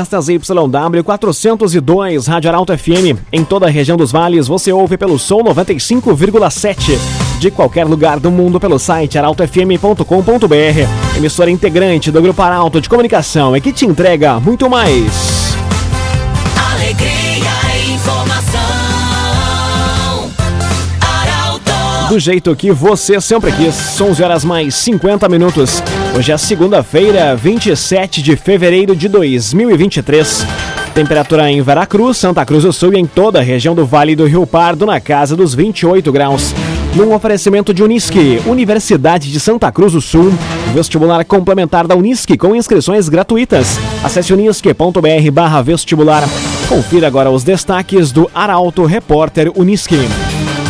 Esta ZYW 402, Rádio Arauto FM. Em toda a região dos vales, você ouve pelo som 95,7. De qualquer lugar do mundo pelo site arautofm.com.br. Emissora integrante do Grupo Arauto de Comunicação e que te entrega muito mais. Alegria, informação. Arauto. Do jeito que você sempre quis. 11 horas mais 50 minutos. Hoje é segunda-feira, 27 de fevereiro de 2023. Temperatura em Veracruz, Santa Cruz do Sul e em toda a região do Vale do Rio Pardo na casa dos 28 graus. Num oferecimento de Unisque, Universidade de Santa Cruz do Sul, vestibular complementar da Unisque com inscrições gratuitas. Acesse unisque.br barra vestibular. Confira agora os destaques do Arauto Repórter Unisque.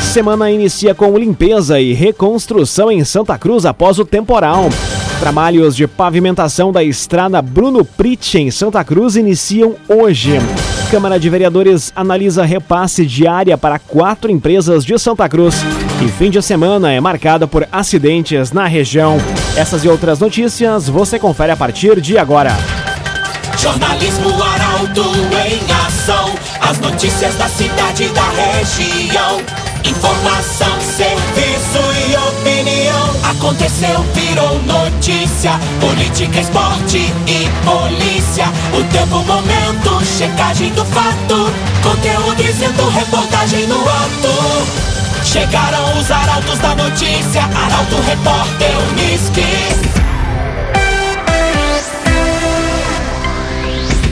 Semana inicia com limpeza e reconstrução em Santa Cruz após o temporal. Trabalhos de pavimentação da estrada Bruno Pritch em Santa Cruz iniciam hoje. Câmara de Vereadores analisa repasse de área para quatro empresas de Santa Cruz. E fim de semana é marcado por acidentes na região. Essas e outras notícias você confere a partir de agora. Jornalismo Arauto em ação. As notícias da cidade e da região. Informação, serviço e opinião. Aconteceu, virou notícia. Política, esporte e polícia. O tempo, momento, checagem do fato. Conteúdo dizendo, reportagem no ato. Chegaram os arautos da notícia. Arauto, repórter, Unisque.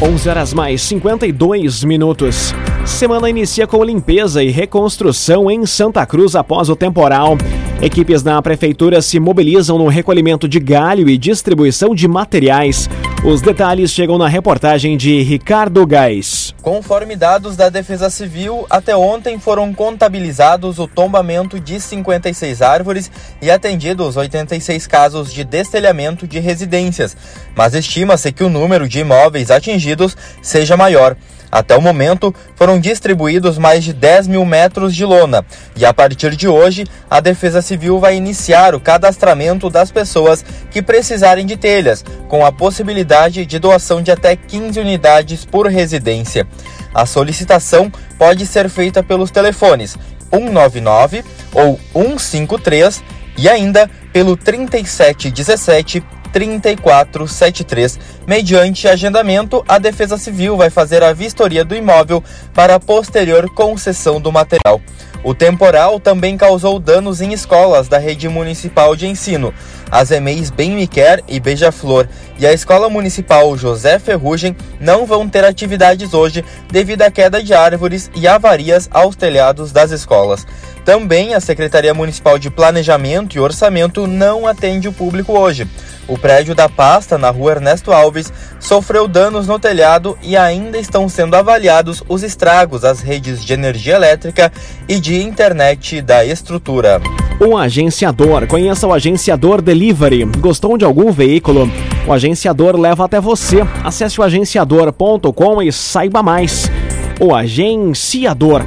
11 horas mais 52 minutos. Semana inicia com limpeza e reconstrução em Santa Cruz após o temporal. Equipes da prefeitura se mobilizam no recolhimento de galho e distribuição de materiais. Os detalhes chegam na reportagem de Ricardo Gás. Conforme dados da Defesa Civil, até ontem foram contabilizados o tombamento de 56 árvores e atendidos 86 casos de destelhamento de residências, mas estima-se que o número de imóveis atingidos seja maior. Até o momento, foram distribuídos mais de 10 mil metros de lona e a partir de hoje, a Defesa Civil vai iniciar o cadastramento das pessoas que precisarem de telhas, com a possibilidade de doação de até 15 unidades por residência. A solicitação pode ser feita pelos telefones 199 ou 153 e ainda pelo 3717 3473. Mediante agendamento, a Defesa Civil vai fazer a vistoria do imóvel para a posterior concessão do material. O temporal também causou danos em escolas da rede municipal de ensino. As EMEIs Bem Me Quer e Beija-Flor e a Escola Municipal José Ferrugem não vão ter atividades hoje devido à queda de árvores e avarias aos telhados das escolas. Também a Secretaria Municipal de Planejamento e Orçamento não atende o público hoje. O prédio da pasta, na rua Ernesto Alves, sofreu danos no telhado e ainda estão sendo avaliados os estragos às redes de energia elétrica e de internet da estrutura. O agenciador. Conheça o agenciador Delivery. Gostou de algum veículo? O agenciador leva até você. Acesse o agenciador.com e saiba mais. O agenciador.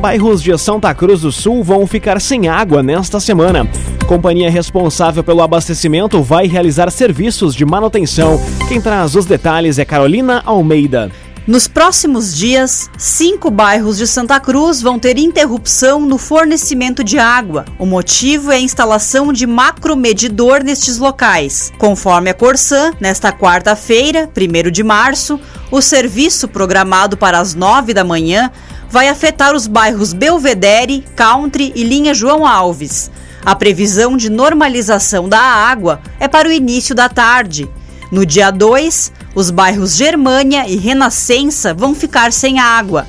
Bairros de Santa Cruz do Sul vão ficar sem água nesta semana. Companhia responsável pelo abastecimento vai realizar serviços de manutenção. Quem traz os detalhes é Carolina Almeida. Nos próximos dias, cinco bairros de Santa Cruz vão ter interrupção no fornecimento de água. O motivo é a instalação de macromedidor nestes locais. Conforme a Corsan, nesta quarta-feira, 1 de março, o serviço programado para as 9 da manhã vai afetar os bairros Belvedere, Country e Linha João Alves. A previsão de normalização da água é para o início da tarde. No dia 2, os bairros Germânia e Renascença vão ficar sem água.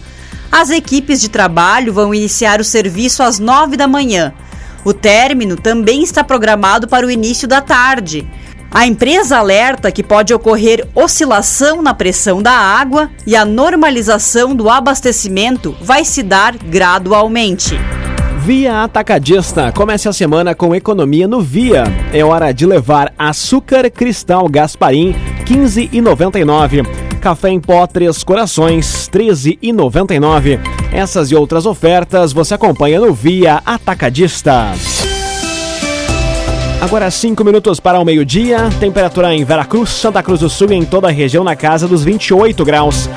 As equipes de trabalho vão iniciar o serviço às 9 da manhã. O término também está programado para o início da tarde. A empresa alerta que pode ocorrer oscilação na pressão da água e a normalização do abastecimento vai se dar gradualmente. Via Atacadista. Comece a semana com economia no Via. É hora de levar açúcar cristal Gasparim 15,99. Café em pó Três Corações 13,99. Essas e outras ofertas você acompanha no Via Atacadista. Agora 5 minutos para o meio-dia, temperatura em Veracruz, Santa Cruz do Sul e em toda a região na casa dos 28 graus.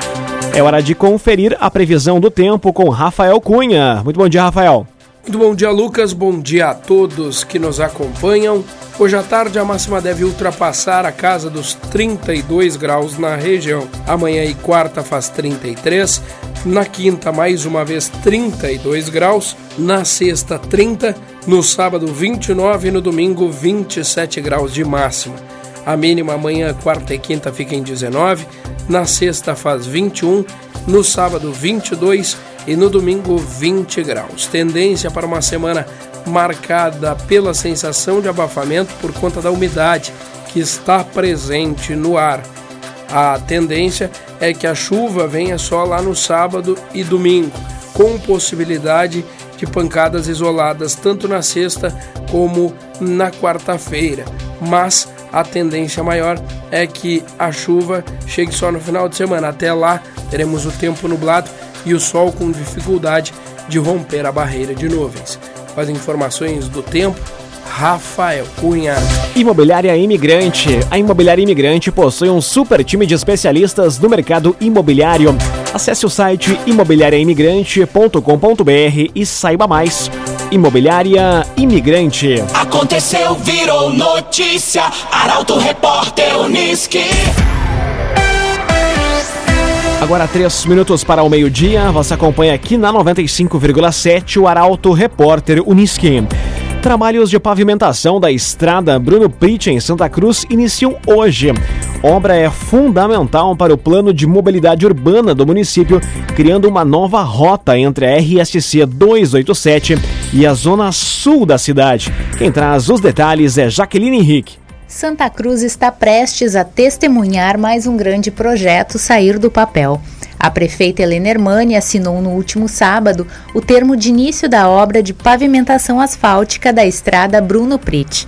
É hora de conferir a previsão do tempo com Rafael Cunha. Muito bom dia, Rafael. Muito bom dia, Lucas. Bom dia a todos que nos acompanham. Hoje à tarde a máxima deve ultrapassar a casa dos 32 graus na região. Amanhã e quarta faz 33, na quinta mais uma vez 32 graus, na sexta 30, no sábado 29 e no domingo 27 graus de máxima. A mínima amanhã, quarta e quinta fica em 19, na sexta faz 21, no sábado 22 e no domingo 20 graus. Tendência para uma semana marcada pela sensação de abafamento por conta da umidade que está presente no ar. A tendência é que a chuva venha só lá no sábado e domingo, com possibilidade de pancadas isoladas tanto na sexta como na quarta-feira. Mas a tendência maior é que a chuva chegue só no final de semana. Até lá teremos o tempo nublado e o sol com dificuldade de romper a barreira de nuvens. Com as informações do tempo, Rafael Cunha. Imobiliária Imigrante. A Imobiliária Imigrante possui um super time de especialistas no mercado imobiliário. Acesse o site imobiliariaimigrante.com.br e saiba mais. Imobiliária Imigrante. Aconteceu, virou notícia. Arauto Repórter Uniski. Agora três minutos para o meio-dia. Você acompanha aqui na 95,7 o Arauto Repórter Uniski. Trabalhos de pavimentação da estrada Bruno Pitt em Santa Cruz iniciam hoje. Obra é fundamental para o plano de mobilidade urbana do município, criando uma nova rota entre a RSC 287 e a zona sul da cidade. Quem traz os detalhes é Jaqueline Henrique. Santa Cruz está prestes a testemunhar mais um grande projeto sair do papel. A prefeita Helena Hermani assinou no último sábado o termo de início da obra de pavimentação asfáltica da estrada Bruno Pritt.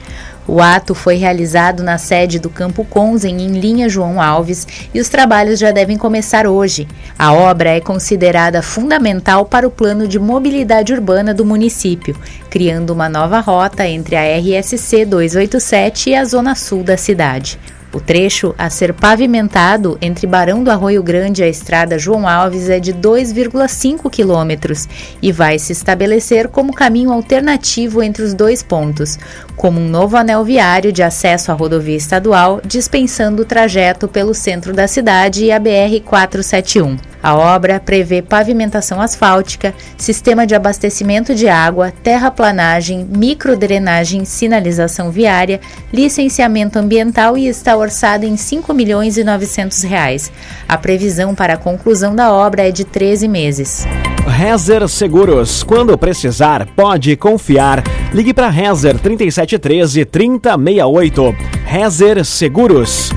O ato foi realizado na sede do Campo Conzen, em linha João Alves, e os trabalhos já devem começar hoje. A obra é considerada fundamental para o plano de mobilidade urbana do município, criando uma nova rota entre a RSC 287 e a zona sul da cidade. O trecho a ser pavimentado entre Barão do Arroio Grande e a estrada João Alves é de 2,5 quilômetros e vai se estabelecer como caminho alternativo entre os dois pontos, como um novo anel viário de acesso à rodovia estadual, dispensando o trajeto pelo centro da cidade e a BR-471. A obra prevê pavimentação asfáltica, sistema de abastecimento de água, terraplanagem, microdrenagem, sinalização viária, licenciamento ambiental e está orçada em 5 milhões e 900 reais. A previsão para a conclusão da obra é de 13 meses. Rezer Seguros. Quando precisar, pode confiar. Ligue para Rezer 3713 3068. Rezer Seguros.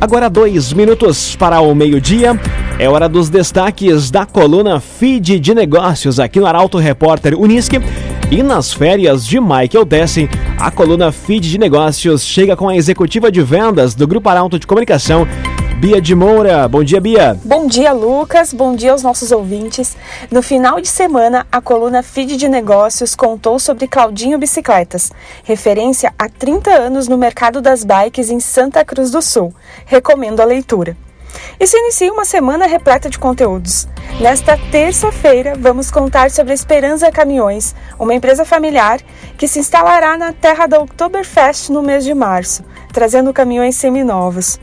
Agora dois minutos para o meio-dia. É hora dos destaques da coluna Feed de Negócios aqui no Arauto Repórter Unisque. E nas férias de Michael Dessen, a coluna Feed de Negócios chega com a executiva de vendas do Grupo Arauto de Comunicação, Bia de Moura. Bom dia, Bia. Bom dia, Lucas. Bom dia aos nossos ouvintes. No final de semana, a coluna Feed de Negócios contou sobre Claudinho Bicicletas, referência há 30 anos no mercado das bikes em Santa Cruz do Sul. Recomendo a leitura. E se inicia uma semana repleta de conteúdos. Nesta terça-feira, vamos contar sobre a Esperança Caminhões, uma empresa familiar que se instalará na terra da Oktoberfest no mês de março, trazendo caminhões seminovos.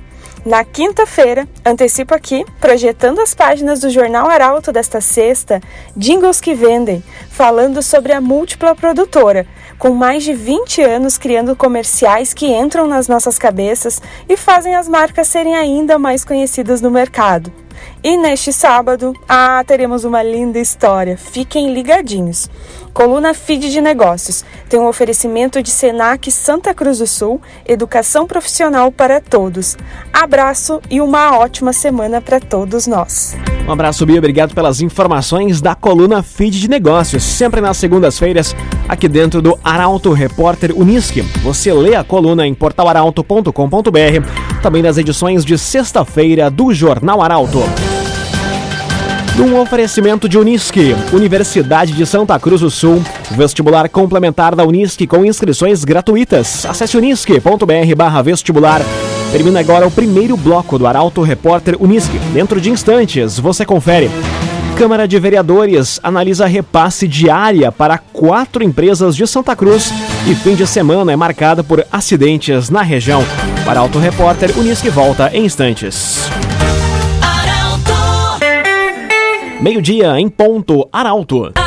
Na quinta-feira, antecipo aqui, projetando as páginas do Jornal Arauto desta sexta, Jingles que Vendem, falando sobre a múltipla produtora, com mais de 20 anos criando comerciais que entram nas nossas cabeças e fazem as marcas serem ainda mais conhecidas no mercado. E neste sábado, ah, teremos uma linda história. Fiquem ligadinhos. Coluna Feed de Negócios tem um oferecimento de Senac Santa Cruz do Sul, educação profissional para todos. Abraço e uma ótima semana para todos nós. Um abraço, Bia. Obrigado pelas informações da coluna Feed de Negócios, sempre nas segundas-feiras, aqui dentro do Arauto Repórter Unisque. Você lê a coluna em portalaralto.com.br, também nas edições de sexta-feira do Jornal Arauto. Num oferecimento de Unisque, Universidade de Santa Cruz do Sul, vestibular complementar da Unisque com inscrições gratuitas. Acesse unisque.br vestibular. Termina agora o primeiro bloco do Arauto Repórter Unisque. Dentro de instantes, você confere. Câmara de Vereadores analisa repasse diária para quatro empresas de Santa Cruz e fim de semana é marcado por acidentes na região. Para Auto Repórter, Unisque volta em instantes. Meio-dia em ponto, Arauto.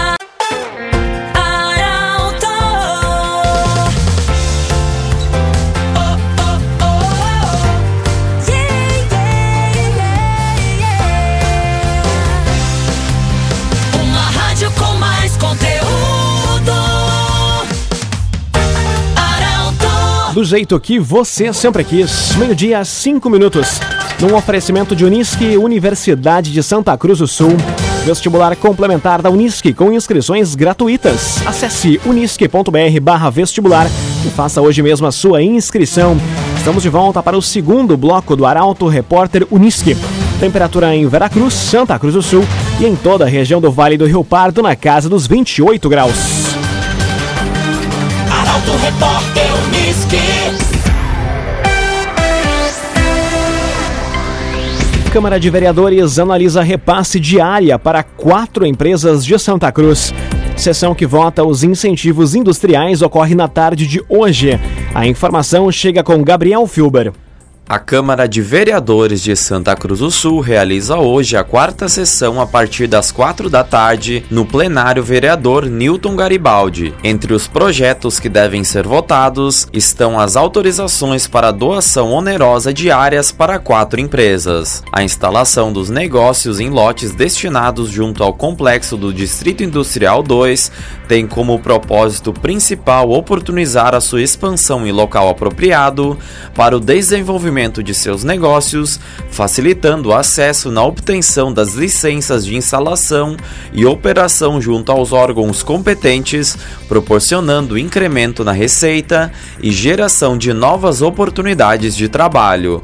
Do jeito que você sempre quis. Meio-dia, cinco minutos. Num oferecimento de Unisque, Universidade de Santa Cruz do Sul. Vestibular complementar da Unisque com inscrições gratuitas. Acesse unisque.br vestibular e faça hoje mesmo a sua inscrição. Estamos de volta para o segundo bloco do Arauto Repórter Unisque. Temperatura em Veracruz, Santa Cruz do Sul e em toda a região do Vale do Rio Pardo na casa dos 28 graus. Arauto Repórter Unisque. Câmara de Vereadores analisa repasse diária para quatro empresas de Santa Cruz. Sessão que vota os incentivos industriais ocorre na tarde de hoje. A informação chega com Gabriel Filber. A Câmara de Vereadores de Santa Cruz do Sul realiza hoje a quarta sessão a partir das quatro da tarde no plenário vereador Newton Garibaldi. Entre os projetos que devem ser votados estão as autorizações para doação onerosa de áreas para quatro empresas, a instalação dos negócios em lotes destinados junto ao complexo do Distrito Industrial 2 tem como propósito principal oportunizar a sua expansão em local apropriado para o desenvolvimento de seus negócios, facilitando o acesso na obtenção das licenças de instalação e operação junto aos órgãos competentes, proporcionando incremento na receita e geração de novas oportunidades de trabalho.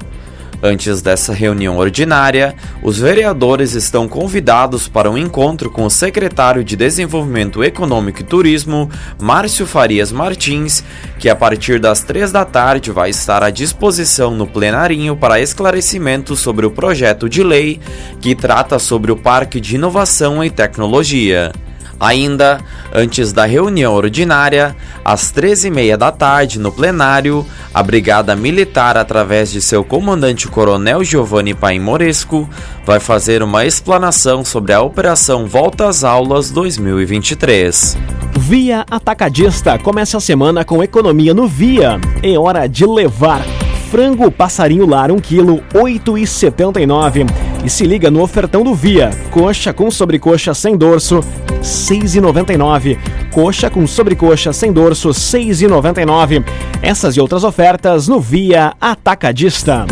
Antes dessa reunião ordinária, os vereadores estão convidados para um encontro com o secretário de Desenvolvimento Econômico e Turismo, Márcio Farias Martins, que a partir das três da tarde vai estar à disposição no plenarinho para esclarecimento sobre o projeto de lei que trata sobre o Parque de Inovação e Tecnologia. Ainda, antes da reunião ordinária, às 13h30 da tarde, no plenário, a Brigada Militar, através de seu comandante Coronel Giovanni Paim Moresco, vai fazer uma explanação sobre a Operação Volta às Aulas 2023. Via Atacadista começa a semana com economia no Via. É hora de levar frango passarinho lar 1 kg 8,79 e se liga no ofertão do Via. Coxa com sobrecoxa sem dorso 6,99. Coxa com sobrecoxa sem dorso 6,99. Essas e outras ofertas no Via Atacadista.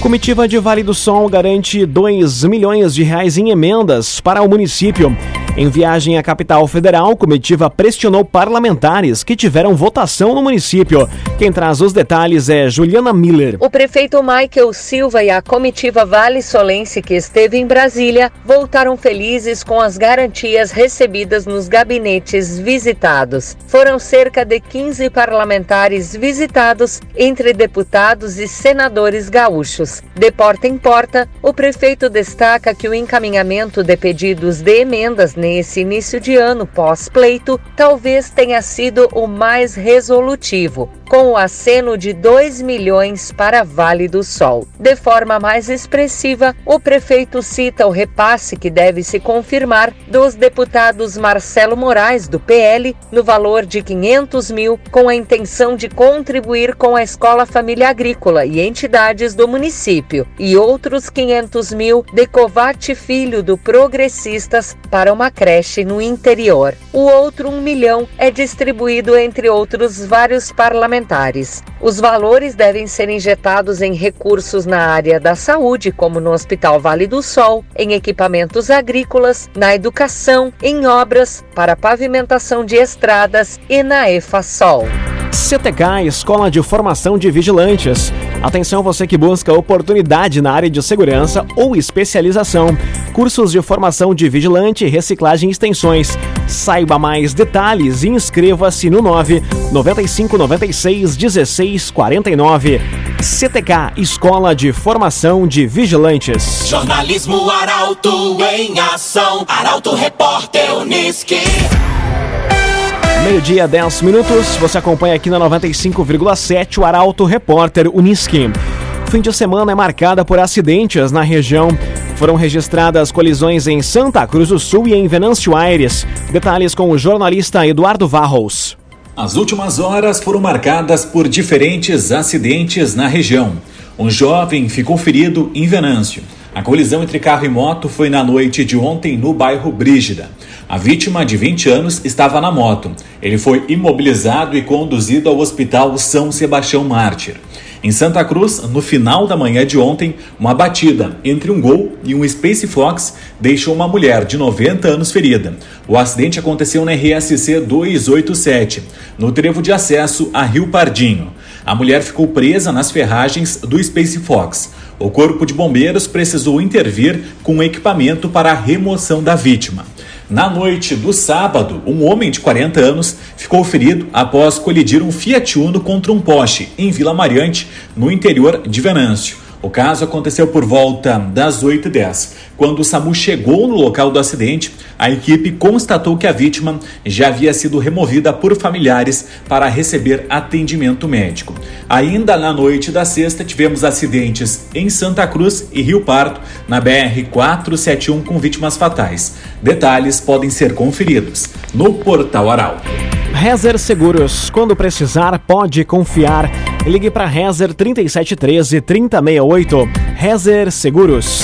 Comitiva de Vale do Sol garante 2 milhões de reais em emendas para o município. Em viagem à capital federal, comitiva pressionou parlamentares que tiveram votação no município. Quem traz os detalhes é Juliana Miller. O prefeito Michael Silva e a comitiva Vale Solense que esteve em Brasília voltaram felizes com as garantias recebidas nos gabinetes visitados. Foram cerca de 15 parlamentares visitados, entre deputados e senadores gaúchos. De porta em porta, o prefeito destaca que o encaminhamento de pedidos de emendas nesse início de ano pós-pleito talvez tenha sido o mais resolutivo, com o aceno de 2 milhões para Vale do Sol. De forma mais expressiva, o prefeito cita o repasse que deve se confirmar dos deputados Marcelo Moraes, do PL, no valor de 500 mil, com a intenção de contribuir com a Escola Família Agrícola e entidades do município, e outros 500 mil de Covate Filho, do Progressistas, para uma creche no interior. O outro 1 milhão é distribuído entre outros vários parlamentares. Os valores devem ser injetados em recursos na área da saúde, como no Hospital Vale do Sol, em equipamentos agrícolas, na educação, em obras, para pavimentação de estradas e na EFASOL. CTK, Escola de Formação de Vigilantes. Atenção você que busca oportunidade na área de segurança ou especialização. Cursos de formação de vigilante, reciclagem e extensões. Saiba mais detalhes e inscreva-se no 9 95 96 16 49. CTK Escola de Formação de Vigilantes. Jornalismo Arauto em ação. Arauto Repórter Uniski. Meio-dia, 10 minutos. Você acompanha aqui na 95,7 o Arauto Repórter Uniski. Fim de semana é marcada por acidentes na região. Foram registradas colisões em Santa Cruz do Sul e em Venâncio Aires. Detalhes com o jornalista Eduardo Varros. As últimas horas foram marcadas por diferentes acidentes na região. Um jovem ficou ferido em Venâncio. A colisão entre carro e moto foi na noite de ontem no bairro Brígida. A vítima, de 20 anos, estava na moto. Ele foi imobilizado e conduzido ao Hospital São Sebastião Mártir. Em Santa Cruz, no final da manhã de ontem, uma batida entre um Gol e um Space Fox deixou uma mulher de 90 anos ferida. O acidente aconteceu na RSC 287, no trevo de acesso a Rio Pardinho. A mulher ficou presa nas ferragens do Space Fox. O Corpo de Bombeiros precisou intervir com equipamento para a remoção da vítima. Na noite do sábado, um homem de 40 anos ficou ferido após colidir um Fiat Uno contra um poste em Vila Mariante, no interior de Venâncio. O caso aconteceu por volta das 8h10. Quando o SAMU chegou no local do acidente, a equipe constatou que a vítima já havia sido removida por familiares para receber atendimento médico. Ainda na noite da sexta, tivemos acidentes em Santa Cruz e Rio Pardo, na BR-471, com vítimas fatais. Detalhes podem ser conferidos no Portal Arauto. Rezer Seguros, quando precisar, pode confiar. Ligue para Rezer 3713 3068. Rezer Seguros.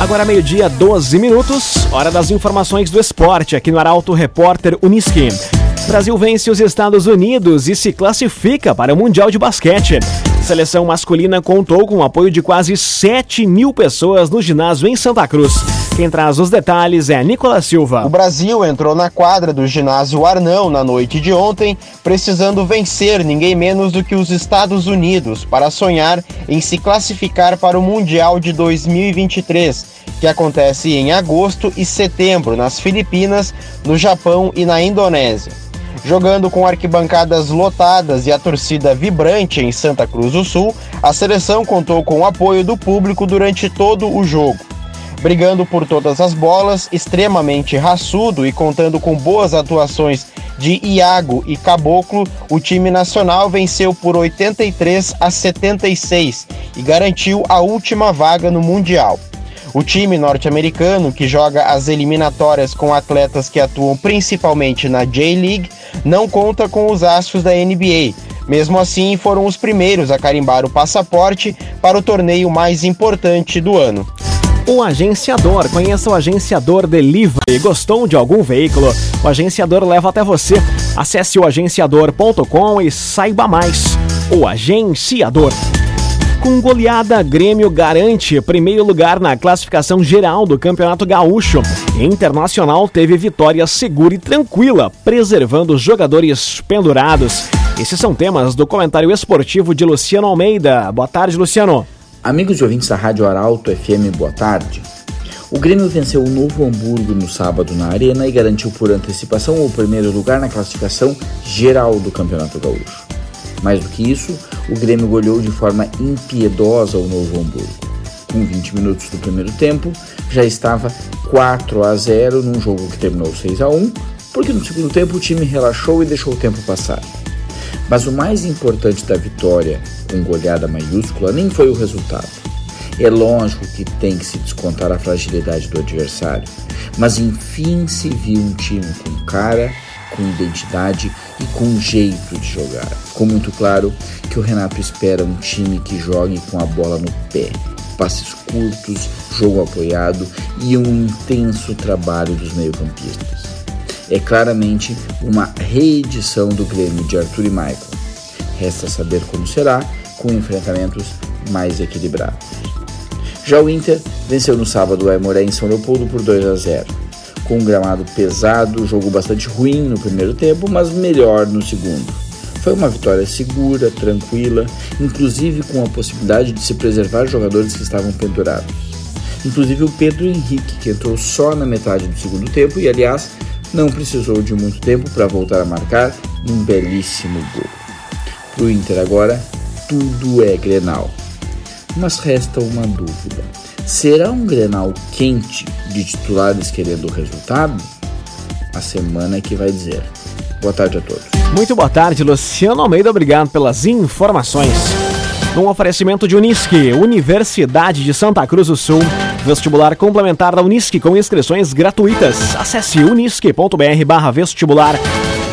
Agora meio-dia, 12 minutos, hora das informações do esporte aqui no Arauto Repórter Uniski. Brasil vence os Estados Unidos e se classifica para o Mundial de Basquete. Seleção masculina contou com o apoio de quase 7 mil pessoas no ginásio em Santa Cruz. Quem traz os detalhes é Nicolas Silva. O Brasil entrou na quadra do ginásio Arnão na noite de ontem, precisando vencer ninguém menos do que os Estados Unidos para sonhar em se classificar para o Mundial de 2023, que acontece em agosto e setembro nas Filipinas, no Japão e na Indonésia. Jogando com arquibancadas lotadas e a torcida vibrante em Santa Cruz do Sul, a seleção contou com o apoio do público durante todo o jogo. Brigando por todas as bolas, extremamente raçudo e contando com boas atuações de Iago e Caboclo, o time nacional venceu por 83 a 76 e garantiu a última vaga no Mundial. O time norte-americano, que joga as eliminatórias com atletas que atuam principalmente na J-League, não conta com os astros da NBA. Mesmo assim, foram os primeiros a carimbar o passaporte para o torneio mais importante do ano. O agenciador. Conheça o agenciador Delivery. Gostou de algum veículo? O agenciador leva até você. Acesse o agenciador.com e saiba mais. O agenciador. Com goleada, Grêmio garante primeiro lugar na classificação geral do Campeonato Gaúcho. Internacional teve vitória segura e tranquila, preservando os jogadores pendurados. Esses são temas do comentário esportivo de Luciano Almeida. Boa tarde, Luciano. Amigos e ouvintes da Rádio Arauto FM, boa tarde. O Grêmio venceu o Novo Hamburgo no sábado na Arena e garantiu por antecipação o primeiro lugar na classificação geral do Campeonato Gaúcho. Mais do que isso, o Grêmio goleou de forma impiedosa o Novo Hamburgo. Com 20 minutos do primeiro tempo, já estava 4 a 0 num jogo que terminou 6 a 1, porque no segundo tempo o time relaxou e deixou o tempo passar. Mas o mais importante da vitória, com goleada maiúscula, nem foi o resultado. É lógico que tem que se descontar a fragilidade do adversário, mas enfim se viu um time com cara, com identidade e com jeito de jogar. Ficou muito claro que o Renato espera um time que jogue com a bola no pé, passes curtos, jogo apoiado e um intenso trabalho dos meio-campistas. É claramente uma reedição do Grêmio de Arthur e Michael. Resta saber como será com enfrentamentos mais equilibrados. Já o Inter venceu no sábado o Aimoré em São Leopoldo por 2 a 0. Com um gramado pesado, jogo bastante ruim no primeiro tempo, mas melhor no segundo. Foi uma vitória segura, tranquila, inclusive com a possibilidade de se preservar jogadores que estavam pendurados. inclusive o Pedro Henrique, que entrou só na metade do segundo tempo e, aliás, não precisou de muito tempo para voltar a marcar um belíssimo gol. Para o Inter agora, tudo é Grenal. Mas resta uma dúvida. Será um Grenal quente de titulares querendo o resultado? A semana é que vai dizer. Boa tarde a todos. Muito boa tarde, Luciano Almeida. Obrigado pelas informações. Um oferecimento de Unisque, Universidade de Santa Cruz do Sul. Vestibular complementar da Unisque com inscrições gratuitas. Acesse unisque.br barra vestibular.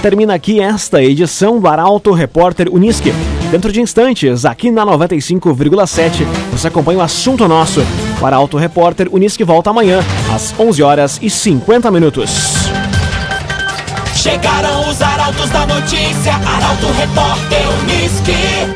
Termina aqui esta edição do Arauto Repórter Unisque. Dentro de instantes, aqui na 95,7, você acompanha o assunto nosso. O Arauto Repórter Unisque volta amanhã, às 11 horas e 50 minutos. Chegaram os arautos da notícia, Arauto Repórter Unisque.